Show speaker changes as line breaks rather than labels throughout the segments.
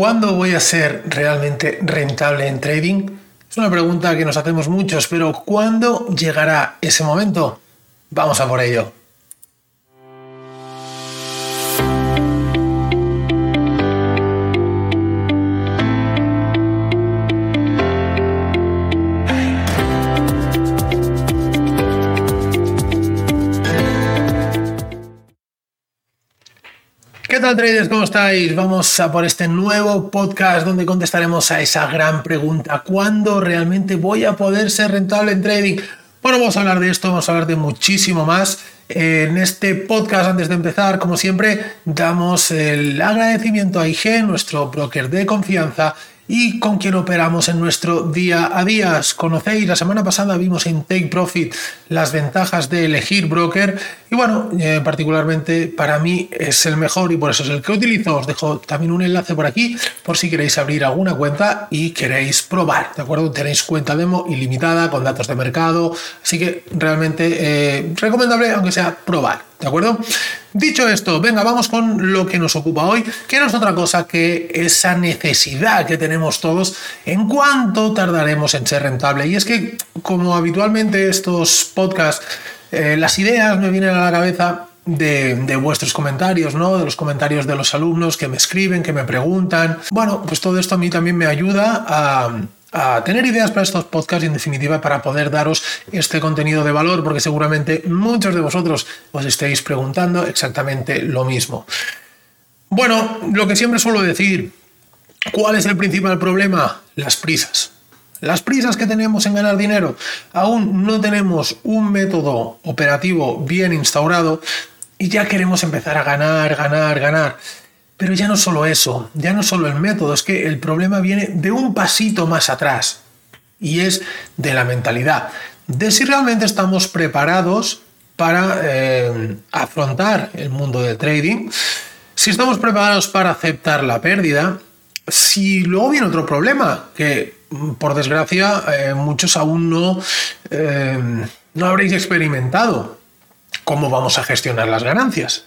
¿Cuándo voy a ser realmente rentable en trading? Es una pregunta que nos hacemos muchos, pero ¿cuándo llegará ese momento? Vamos a por ello. ¿Qué tal traders? ¿Cómo estáis? Vamos a por este nuevo podcast donde contestaremos a esa gran pregunta. ¿Cuándo realmente voy a poder ser rentable en trading? Bueno, vamos a hablar de esto, vamos a hablar de muchísimo más. En este podcast, antes de empezar, como siempre, damos el agradecimiento a IG, nuestro broker de confianza, y con quien operamos en nuestro día a día. Conocéis, la semana pasada vimos en Take Profit las ventajas de elegir broker y bueno, eh, particularmente para mí es el mejor y por eso es el que utilizo. Os dejo también un enlace por aquí por si queréis abrir alguna cuenta y queréis probar, ¿de acuerdo? Tenéis cuenta demo ilimitada con datos de mercado, así que realmente eh, recomendable aunque sea probar. ¿De acuerdo? Dicho esto, venga, vamos con lo que nos ocupa hoy, que no es otra cosa que esa necesidad que tenemos todos en cuánto tardaremos en ser rentable. Y es que, como habitualmente estos podcasts, eh, las ideas me vienen a la cabeza de, de, vuestros comentarios, ¿no? De los comentarios de los alumnos que me escriben, que me preguntan. Bueno, pues todo esto a mí también me ayuda a a tener ideas para estos podcasts y en definitiva para poder daros este contenido de valor porque seguramente muchos de vosotros os estéis preguntando exactamente lo mismo. Bueno, lo que siempre suelo decir, ¿cuál es el principal problema? Las prisas. Las prisas que tenemos en ganar dinero. Aún no tenemos un método operativo bien instaurado y ya queremos empezar a ganar, ganar, ganar. Pero ya no solo eso, ya no solo el método, es que el problema viene de un pasito más atrás y es de la mentalidad, de si realmente estamos preparados para eh, afrontar el mundo del trading, si estamos preparados para aceptar la pérdida, si luego viene otro problema, que por desgracia eh, muchos aún no, eh, no habréis experimentado, cómo vamos a gestionar las ganancias.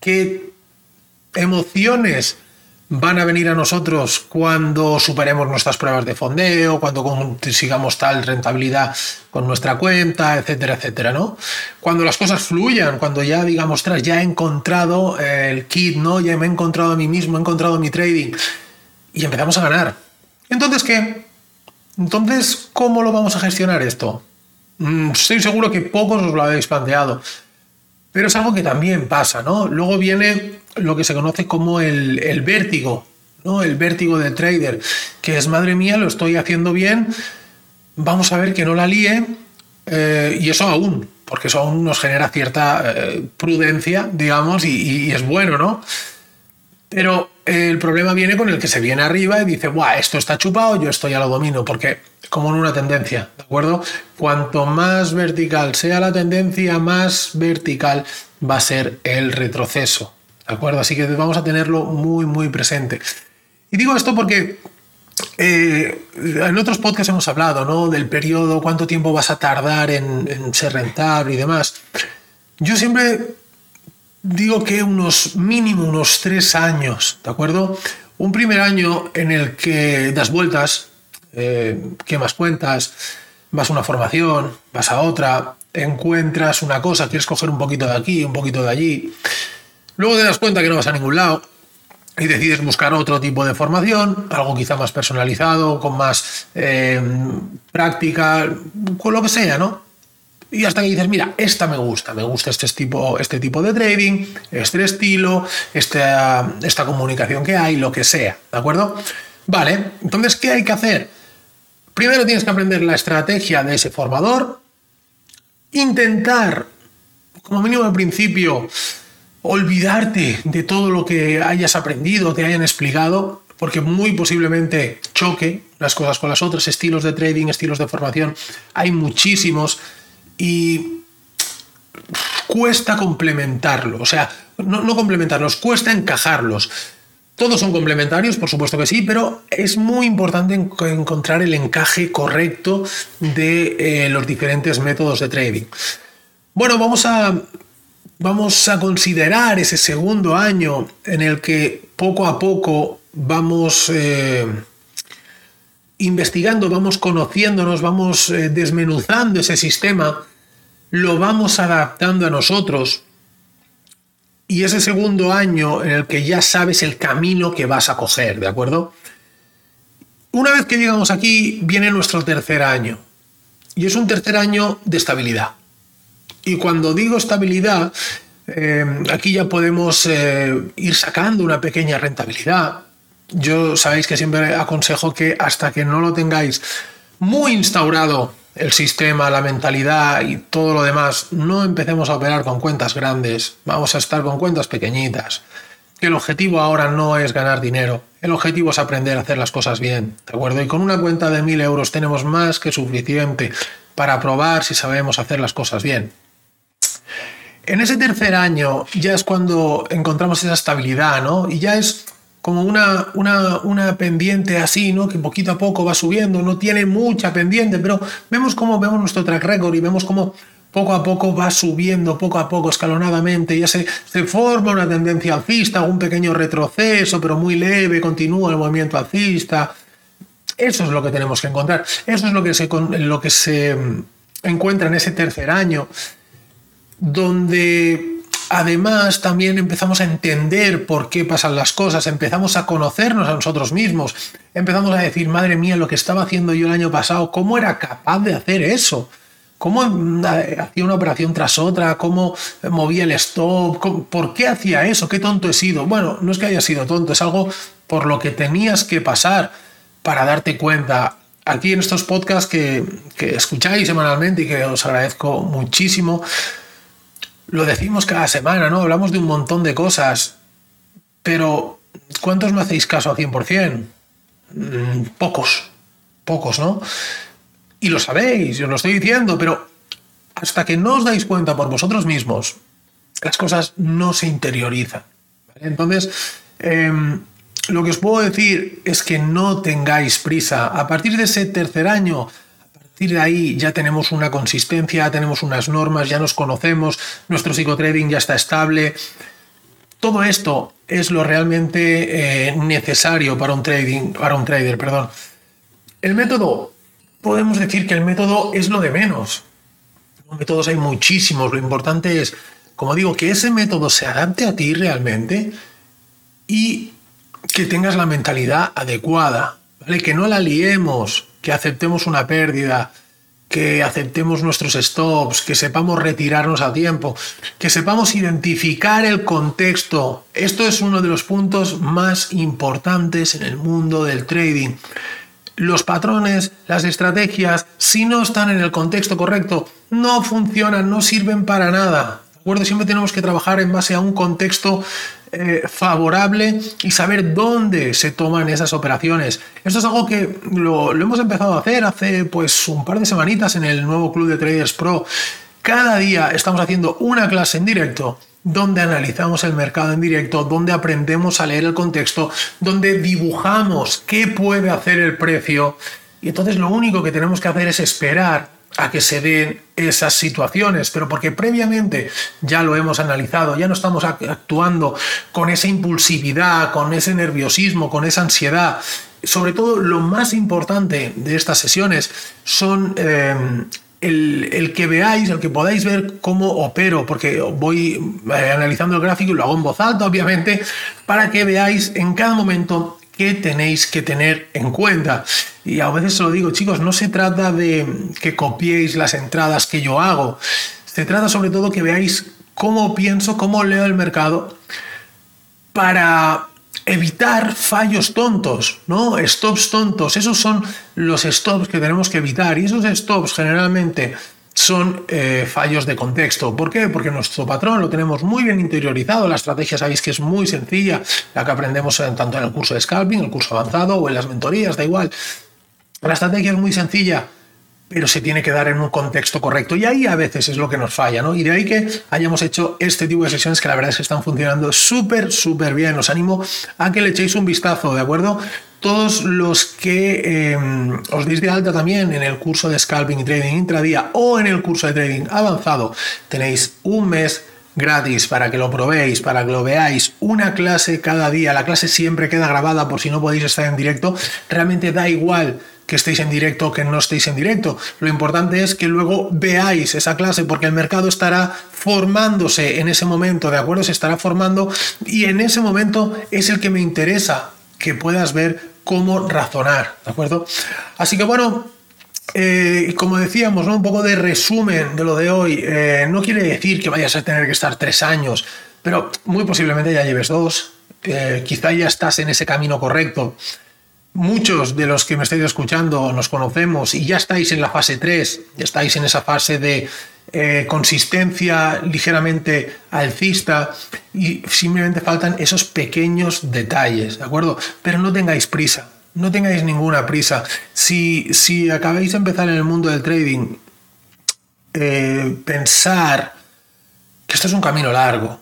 ¿Qué emociones van a venir a nosotros cuando superemos nuestras pruebas de fondeo, cuando consigamos tal rentabilidad con nuestra cuenta, etcétera, etcétera, ¿no? Cuando las cosas fluyan, cuando ya digamos, tras, ya he encontrado el kit, ¿no? Ya me he encontrado a mí mismo, he encontrado mi trading y empezamos a ganar. Entonces, ¿qué? Entonces, ¿cómo lo vamos a gestionar esto? Mm, estoy seguro que pocos os lo habéis planteado. Pero es algo que también pasa, ¿no? Luego viene lo que se conoce como el, vértigo, ¿no? El vértigo del trader, que es, madre mía, lo estoy haciendo bien, vamos a ver que no la líe, eh, y eso aún, porque eso aún nos genera cierta eh, prudencia, digamos, y, es bueno, ¿no? Pero el problema viene con el que se viene arriba y dice, Buah, esto está chupado, yo esto ya lo domino, porque como en una tendencia, ¿de acuerdo? Cuanto más vertical sea la tendencia, más vertical va a ser el retroceso, ¿de acuerdo? Así que vamos a tenerlo muy, muy presente. Y digo esto porque eh, en otros podcasts hemos hablado, ¿no? Del periodo, cuánto tiempo vas a tardar en, en ser rentable y demás. Yo siempre digo que unos mínimo unos tres años, ¿de acuerdo? Un primer año en el que das vueltas, eh, quemas cuentas, vas a una formación, vas a otra, encuentras una cosa, quieres coger un poquito de aquí, un poquito de allí, luego te das cuenta que no vas a ningún lado y decides buscar otro tipo de formación, algo quizá más personalizado, con más eh, práctica, con lo que sea, ¿no? Y hasta que dices, mira, esta me gusta, me gusta este tipo, este tipo de trading, este estilo, esta, esta comunicación que hay, lo que sea, ¿de acuerdo? Vale, entonces, ¿qué hay que hacer? Primero tienes que aprender la estrategia de ese formador, intentar, como mínimo al principio, olvidarte de todo lo que hayas aprendido, te hayan explicado, porque muy posiblemente choque las cosas con las otras, estilos de trading, estilos de formación, hay muchísimos y cuesta complementarlo, o sea, no, complementarlos, cuesta encajarlos. Todos son complementarios, por supuesto que sí, pero es muy importante encontrar el encaje correcto de eh, los diferentes métodos de trading. Bueno, vamos a, vamos a considerar ese segundo año en el que poco a poco vamos eh, investigando, vamos conociéndonos, vamos eh, desmenuzando ese sistema, lo vamos adaptando a nosotros. Y ese segundo año en el que ya sabes el camino que vas a coger, ¿de acuerdo? Una vez que llegamos aquí, viene nuestro tercer año. Y es un tercer año de estabilidad. Y cuando digo estabilidad, eh, aquí ya podemos eh, ir sacando una pequeña rentabilidad. Yo sabéis que siempre aconsejo que hasta que no lo tengáis muy instaurado el sistema, la mentalidad y todo lo demás, no empecemos a operar con cuentas grandes, vamos a estar con cuentas pequeñitas. El objetivo ahora no es ganar dinero, el objetivo es aprender a hacer las cosas bien, ¿de acuerdo? Y con una cuenta de mil euros tenemos más que suficiente para probar si sabemos hacer las cosas bien. En ese tercer año ya es cuando encontramos esa estabilidad, ¿no? Y ya es como una, una, una, pendiente así, ¿no? Que poquito a poco va subiendo, no tiene mucha pendiente, pero vemos cómo vemos nuestro track record y vemos cómo poco a poco va subiendo, poco a poco, escalonadamente, ya se, se forma una tendencia alcista, un pequeño retroceso, pero muy leve, continúa el movimiento alcista. Eso es lo que tenemos que encontrar. Eso es lo que se, lo que se mm, encuentra en ese tercer año, donde además también empezamos a entender por qué pasan las cosas, empezamos a conocernos a nosotros mismos, empezamos a decir, madre mía, lo que estaba haciendo yo el año pasado, ¿cómo era capaz de hacer eso? ¿Cómo eh, hacía una operación tras otra? ¿Cómo movía el stop? ¿Por qué hacía eso? ¿Qué tonto he sido? Bueno, no es que haya sido tonto, es algo por lo que tenías que pasar para darte cuenta. Aquí en estos podcasts que, que escucháis semanalmente y que os agradezco muchísimo, lo decimos cada semana, ¿no? Hablamos de un montón de cosas, pero ¿cuántos no hacéis caso al 100%? Mm, pocos, pocos, ¿no? Y lo sabéis, yo os lo estoy diciendo, pero hasta que no os dais cuenta por vosotros mismos, las cosas no se interiorizan. Entonces, em, lo que os puedo decir es que no tengáis prisa. A partir de ese tercer año, partir de ahí ya tenemos una consistencia, tenemos unas normas, ya nos conocemos, nuestro psicotrading ya está estable. Todo esto es lo realmente eh, necesario para un trading, para un trader, perdón. El método podemos decir que el método es lo de menos. Métodos hay muchísimos. Lo importante es, como digo, que ese método se adapte a ti realmente y que tengas la mentalidad adecuada, ¿vale? Que no la liemos, que aceptemos una pérdida, que aceptemos nuestros stops, que sepamos retirarnos a tiempo, que sepamos identificar el contexto. Esto es uno de los puntos más importantes en el mundo del trading los patrones, las estrategias, si no están en el contexto correcto, no funcionan, no sirven para nada. ¿De acuerdo? Siempre tenemos que trabajar en base a un contexto eh, favorable y saber dónde se toman esas operaciones. Esto es algo que lo, lo, hemos empezado a hacer hace pues un par de semanitas en el nuevo Club de Traders Pro. Cada día estamos haciendo una clase en directo donde analizamos el mercado en directo, donde aprendemos a leer el contexto, donde dibujamos qué puede hacer el precio. Y entonces lo único que tenemos que hacer es esperar a que se den esas situaciones, pero porque previamente ya lo hemos analizado, ya no estamos actuando con esa impulsividad, con ese nerviosismo, con esa ansiedad. Sobre todo lo más importante de estas sesiones son eh, el, que veáis, el que podáis ver cómo opero, porque voy eh, analizando el gráfico y lo hago en voz alta, obviamente, para que veáis en cada momento qué tenéis que tener en cuenta. Y a veces se lo digo, chicos, no se trata de que copiéis las entradas que yo hago, se trata sobre todo que veáis cómo pienso, cómo leo el mercado para evitar fallos tontos, ¿no? Stops tontos. Esos son los stops que tenemos que evitar. Y esos stops generalmente son eh, fallos de contexto. ¿Por qué? Porque nuestro patrón lo tenemos muy bien interiorizado. La estrategia sabéis que es muy sencilla, la que aprendemos tanto en el curso de scalping, el curso avanzado o en las mentorías, da igual. La estrategia es muy sencilla pero se tiene que dar en un contexto correcto. Y ahí a veces es lo que nos falla, ¿no? Y de ahí que hayamos hecho este tipo de sesiones que la verdad es que están funcionando súper, súper bien. Os animo a que le echéis un vistazo, ¿de acuerdo? Todos los que em, os deis de alta también en el curso de scalping y trading intradía o en el curso de trading avanzado, tenéis un mes gratis para que lo probéis, para que lo veáis, una clase cada día, la clase siempre queda grabada por si no podéis estar en directo, realmente da igual que estéis en directo o que no estéis en directo. Lo importante es que luego veáis esa clase porque el mercado estará formándose en ese momento, ¿de acuerdo? Se estará formando y en ese momento es el que me interesa que puedas ver cómo razonar, ¿de acuerdo? Así que bueno, eh, como decíamos, un poco de resumen de lo de hoy. Eh, no quiere decir que vayas a tener que estar tres años, pero muy posiblemente ya lleves dos. Quizá ya estás en ese camino correcto. Muchos de los que me estáis escuchando nos conocemos y ya estáis en la fase 3, ya estáis en esa fase de eh, consistencia ligeramente alcista y simplemente faltan esos pequeños detalles, ¿de acuerdo? Pero no tengáis prisa, no tengáis ninguna prisa. Si, si acabáis de empezar en el mundo del trading, eh, pensar que esto es un camino largo,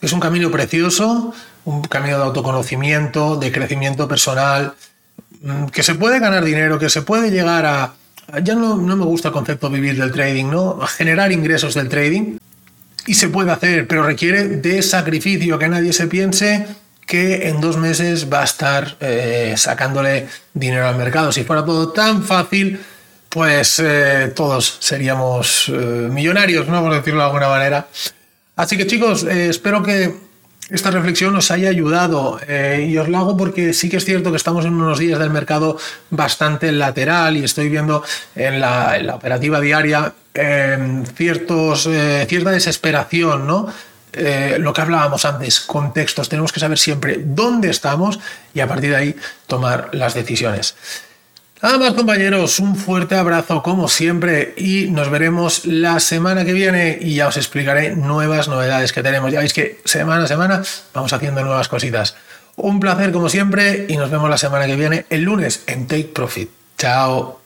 es un camino precioso, un camino de autoconocimiento, de crecimiento personal, mm, que se puede ganar dinero, que se puede llegar a... Ya no, me gusta el concepto de vivir del trading, ¿no? A generar ingresos del trading. Y se puede hacer, pero requiere de sacrificio, que nadie se piense que en dos meses va a estar eh, sacándole dinero al mercado. Si fuera todo tan fácil, pues eh, todos seríamos eh, millonarios, ¿no? Por decirlo de alguna manera. Así que chicos, espero que esta reflexión os haya ayudado eh, y os lo hago porque sí que es cierto que estamos en unos días del mercado bastante lateral y estoy viendo en la, operativa diaria em, eh, cierta desesperación, ¿no? Eh, lo que hablábamos antes, contextos, tenemos que saber siempre dónde estamos y a partir de ahí tomar las decisiones. Nada más compañeros, un fuerte abrazo como siempre y nos veremos la semana que viene y ya os explicaré nuevas novedades que tenemos. Ya veis que semana a semana vamos haciendo nuevas cositas. Un placer como siempre y nos vemos la semana que viene el lunes en Take Profit. Chao.